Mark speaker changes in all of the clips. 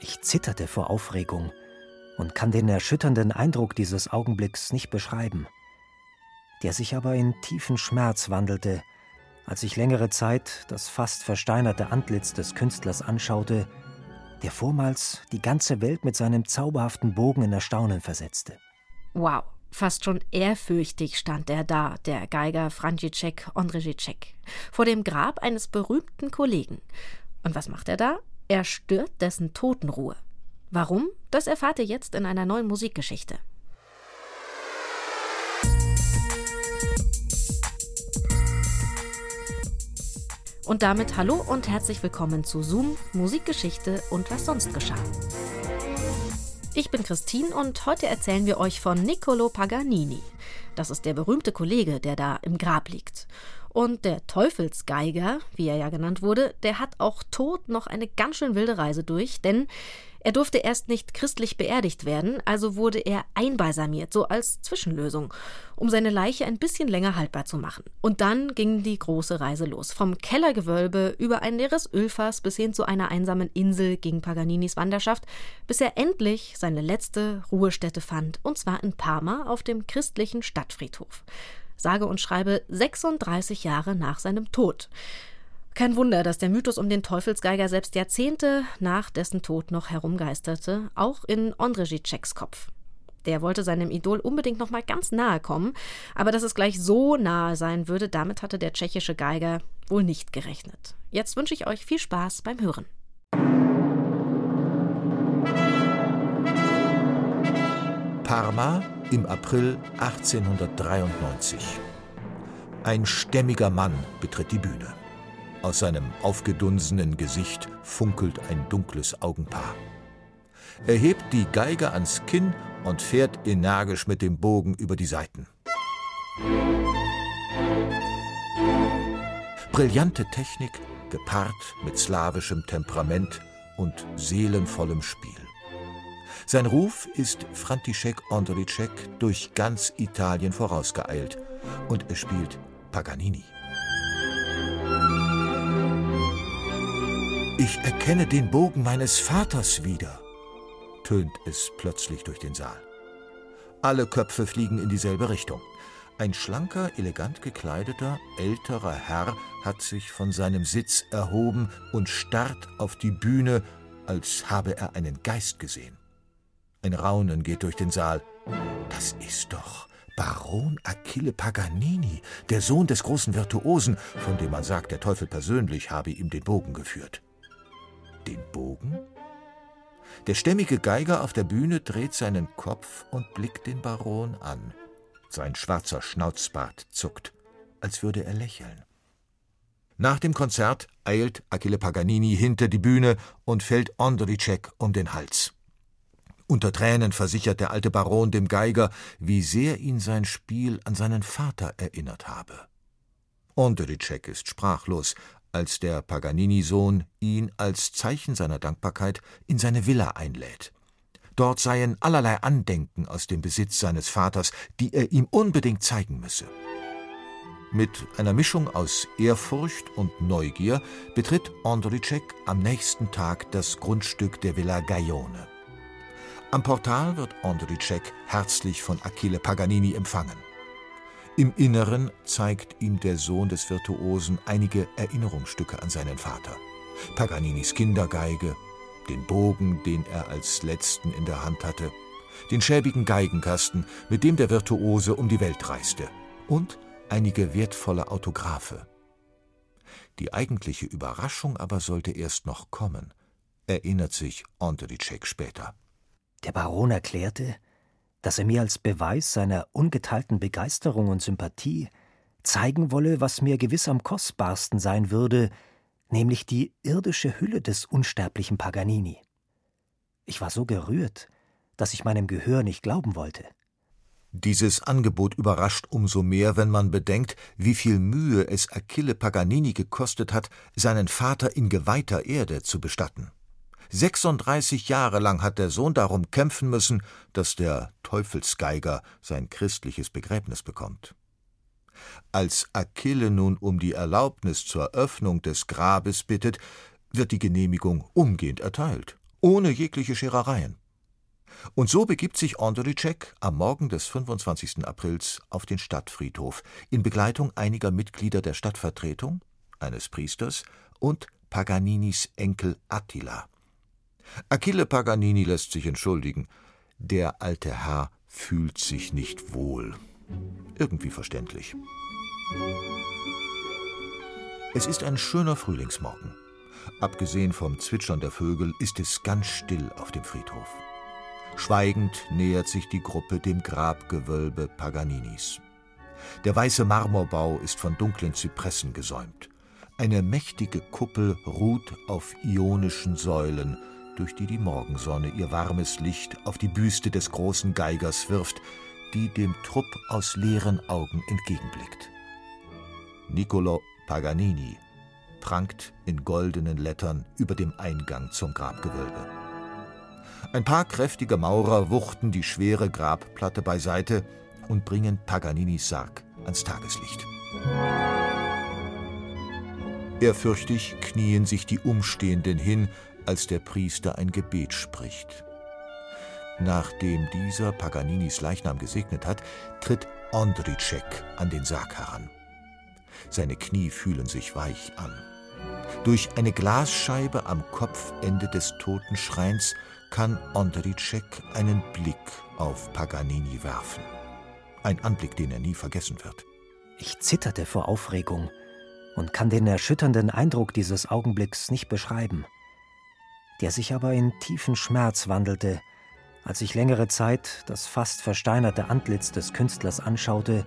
Speaker 1: Ich zitterte vor Aufregung und kann den erschütternden Eindruck dieses Augenblicks nicht beschreiben, der sich aber in tiefen Schmerz wandelte, als ich längere Zeit das fast versteinerte Antlitz des Künstlers anschaute, der vormals die ganze Welt mit seinem zauberhaften Bogen in Erstaunen versetzte.
Speaker 2: Wow, fast schon ehrfürchtig stand er da, der Geiger František Ondřejíček, vor dem Grab eines berühmten Kollegen. Und was macht er da? Er stört dessen Totenruhe. Warum? Das erfahrt ihr jetzt in einer neuen Musikgeschichte. Und damit hallo und herzlich willkommen zu Zoom, Musikgeschichte und was sonst geschah. Ich bin Christine und heute erzählen wir euch von Niccolo Paganini. Das ist der berühmte Kollege, der da im Grab liegt. Und der Teufelsgeiger, wie er ja genannt wurde, der hat auch tot noch eine ganz schön wilde Reise durch, denn er durfte erst nicht christlich beerdigt werden, also wurde er einbalsamiert, so als Zwischenlösung, um seine Leiche ein bisschen länger haltbar zu machen. Und dann ging die große Reise los. Vom Kellergewölbe über ein leeres Ölfass bis hin zu einer einsamen Insel ging Paganinis Wanderschaft, bis er endlich seine letzte Ruhestätte fand, und zwar in Parma auf dem christlichen Stadtfriedhof. Sage und schreibe 36 Jahre nach seinem Tod. Kein Wunder, dass der Mythos um den Teufelsgeiger selbst Jahrzehnte nach dessen Tod noch herumgeisterte, auch in Ondřejíčeks Kopf. Der wollte seinem Idol unbedingt noch mal ganz nahe kommen, aber dass es gleich so nahe sein würde, damit hatte der tschechische Geiger wohl nicht gerechnet. Jetzt wünsche ich euch viel Spaß beim Hören.
Speaker 3: Parma im April 1893. Ein stämmiger Mann betritt die Bühne. Aus seinem aufgedunsenen Gesicht funkelt ein dunkles Augenpaar. Er hebt die Geige ans Kinn und fährt energisch mit dem Bogen über die Saiten. Brillante Technik, gepaart mit slawischem Temperament und seelenvollem Spiel. Sein Ruf ist František Ondřejíček durch ganz Italien vorausgeeilt und er spielt Paganini. Ich erkenne den Bogen meines Vaters wieder, tönt es plötzlich durch den Saal. Alle Köpfe fliegen in dieselbe Richtung. Ein schlanker, elegant gekleideter, älterer Herr hat sich von seinem Sitz erhoben und starrt auf die Bühne, als habe er einen Geist gesehen. Ein Raunen geht durch den Saal. Das ist doch Baron Achille Paganini, der Sohn des großen Virtuosen, von dem man sagt, der Teufel persönlich habe ihm den Bogen geführt den Bogen? Der stämmige Geiger auf der Bühne dreht seinen Kopf und blickt den Baron an. Sein schwarzer Schnauzbart zuckt, als würde er lächeln. Nach dem Konzert eilt Achille Paganini hinter die Bühne und fällt Ondřejíček um den Hals. Unter Tränen versichert der alte Baron dem Geiger, wie sehr ihn sein Spiel an seinen Vater erinnert habe. Ondřejíček ist sprachlos, als der Paganini-Sohn ihn als Zeichen seiner Dankbarkeit in seine Villa einlädt. Dort seien allerlei Andenken aus dem Besitz seines Vaters, die er ihm unbedingt zeigen müsse. Mit einer Mischung aus Ehrfurcht und Neugier betritt Ondřejíček am nächsten Tag das Grundstück der Villa Gaione. Am Portal wird Ondřejíček herzlich von Achille Paganini empfangen. Im Inneren zeigt ihm der Sohn des Virtuosen einige Erinnerungsstücke an seinen Vater. Paganinis Kindergeige, den Bogen, den er als letzten in der Hand hatte, den schäbigen Geigenkasten, mit dem der Virtuose um die Welt reiste, und einige wertvolle Autographe. Die eigentliche Überraschung aber sollte erst noch kommen, erinnert sich Ondřejíček später.
Speaker 1: Der Baron erklärte, dass er mir als Beweis seiner ungeteilten Begeisterung und Sympathie zeigen wolle, was mir gewiss am kostbarsten sein würde, nämlich die irdische Hülle des unsterblichen Paganini. Ich war so gerührt, dass ich meinem Gehör nicht glauben wollte.
Speaker 3: Dieses Angebot überrascht umso mehr, wenn man bedenkt, wie viel Mühe es Achille Paganini gekostet hat, seinen Vater in geweihter Erde zu bestatten. 36 Jahre lang hat der Sohn darum kämpfen müssen, dass der Teufelsgeiger sein christliches Begräbnis bekommt. Als Achille nun um die Erlaubnis zur Öffnung des Grabes bittet, wird die Genehmigung umgehend erteilt ohne jegliche Scherereien. Und so begibt sich Ondrycek am Morgen des 25. Aprils auf den Stadtfriedhof in Begleitung einiger Mitglieder der Stadtvertretung, eines Priesters und Paganinis Enkel Attila. Achille Paganini lässt sich entschuldigen. Der alte Herr fühlt sich nicht wohl. Irgendwie verständlich. Es ist ein schöner Frühlingsmorgen. Abgesehen vom Zwitschern der Vögel ist es ganz still auf dem Friedhof. Schweigend nähert sich die Gruppe dem Grabgewölbe Paganinis. Der weiße Marmorbau ist von dunklen Zypressen gesäumt. Eine mächtige Kuppel ruht auf ionischen Säulen, durch die die Morgensonne ihr warmes Licht auf die Büste des großen Geigers wirft, die dem Trupp aus leeren Augen entgegenblickt. Niccolo Paganini prangt in goldenen Lettern über dem Eingang zum Grabgewölbe. Ein paar kräftige Maurer wuchten die schwere Grabplatte beiseite und bringen Paganinis Sarg ans Tageslicht. Ehrfürchtig knien sich die Umstehenden hin, als der Priester ein Gebet spricht. Nachdem dieser Paganinis Leichnam gesegnet hat, tritt Ondricek an den Sarg heran. Seine Knie fühlen sich weich an. Durch eine Glasscheibe am Kopfende des Totenschreins kann Ondricek einen Blick auf Paganini werfen. Ein Anblick, den er nie vergessen wird.
Speaker 1: Ich zitterte vor Aufregung und kann den erschütternden Eindruck dieses Augenblicks nicht beschreiben, der sich aber in tiefen Schmerz wandelte, als ich längere Zeit das fast versteinerte Antlitz des Künstlers anschaute,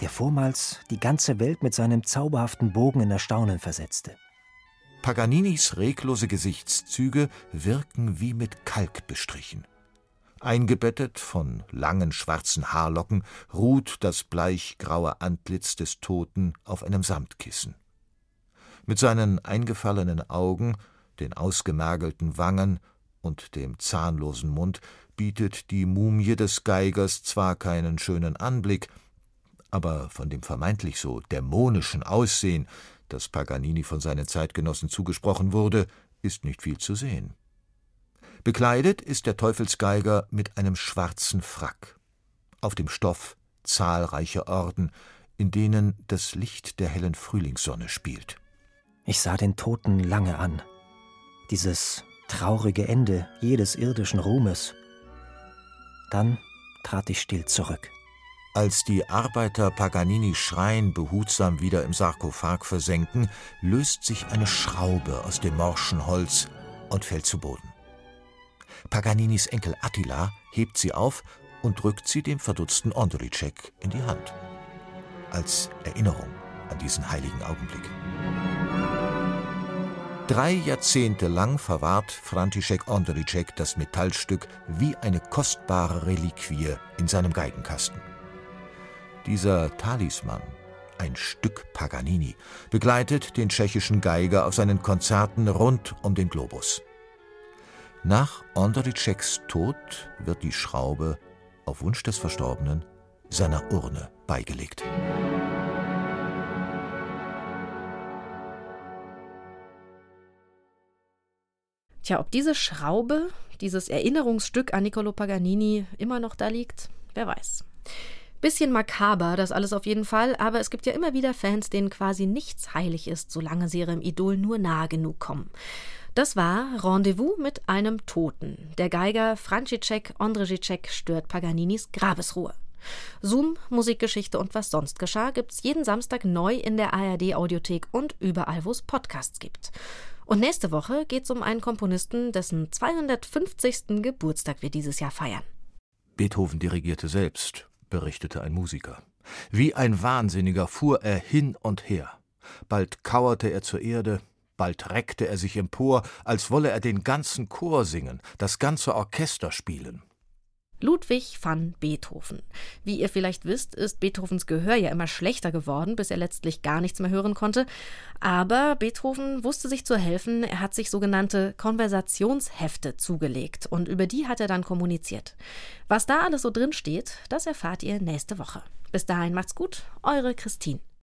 Speaker 1: der vormals die ganze Welt mit seinem zauberhaften Bogen in Erstaunen versetzte.
Speaker 3: Paganinis reglose Gesichtszüge wirken wie mit Kalk bestrichen. Eingebettet von langen schwarzen Haarlocken ruht das bleichgraue Antlitz des Toten auf einem Samtkissen. Mit seinen eingefallenen Augen, den ausgemergelten Wangen und dem zahnlosen Mund bietet die Mumie des Geigers zwar keinen schönen Anblick, aber von dem vermeintlich so dämonischen Aussehen, das Paganini von seinen Zeitgenossen zugesprochen wurde, ist nicht viel zu sehen. Bekleidet ist der Teufelsgeiger mit einem schwarzen Frack. Auf dem Stoff zahlreiche Orden, in denen das Licht der hellen Frühlingssonne spielt.
Speaker 1: Ich sah den Toten lange an. Dieses traurige Ende jedes irdischen Ruhmes. Dann trat ich still zurück.
Speaker 3: Als die Arbeiter Paganinis Schrein behutsam wieder im Sarkophag versenken, löst sich eine Schraube aus dem morschen Holz und fällt zu Boden. Paganinis Enkel Attila hebt sie auf und drückt sie dem verdutzten Ondricek in die Hand. Als Erinnerung an diesen heiligen Augenblick. Drei Jahrzehnte lang verwahrt František Ondricek das Metallstück wie eine kostbare Reliquie in seinem Geigenkasten. Dieser Talisman, ein Stück Paganini, begleitet den tschechischen Geiger auf seinen Konzerten rund um den Globus. Nach Ondriceks Tod wird die Schraube auf Wunsch des Verstorbenen seiner Urne beigelegt.
Speaker 2: Tja, ob diese Schraube, dieses Erinnerungsstück an Niccolo Paganini immer noch da liegt, wer weiß. Bisschen makaber, das alles auf jeden Fall, aber es gibt ja immer wieder Fans, denen quasi nichts heilig ist, solange sie ihrem Idol nur nahe genug kommen. Das war Rendezvous mit einem Toten. Der Geiger František Ondřejíček stört Paganinis Grabesruhe. Zoom, Musikgeschichte und was sonst geschah gibt's jeden Samstag neu in der ARD Audiothek und überall, wo es Podcasts gibt. Und nächste Woche geht's um einen Komponisten, dessen 250. Geburtstag wir dieses Jahr feiern.
Speaker 3: Beethoven dirigierte selbst berichtete ein Musiker. Wie ein Wahnsinniger fuhr er hin und her. Bald kauerte er zur Erde, bald reckte er sich empor, als wolle er den ganzen Chor singen, das ganze Orchester spielen.
Speaker 2: Ludwig van Beethoven. Wie ihr vielleicht wisst, ist Beethovens Gehör ja immer schlechter geworden, bis er letztlich gar nichts mehr hören konnte. Aber Beethoven wusste sich zu helfen. Er hat sich sogenannte Konversationshefte zugelegt und über die hat er dann kommuniziert. Was da alles so drin steht, das erfahrt ihr nächste Woche. Bis dahin macht's gut, eure Christine.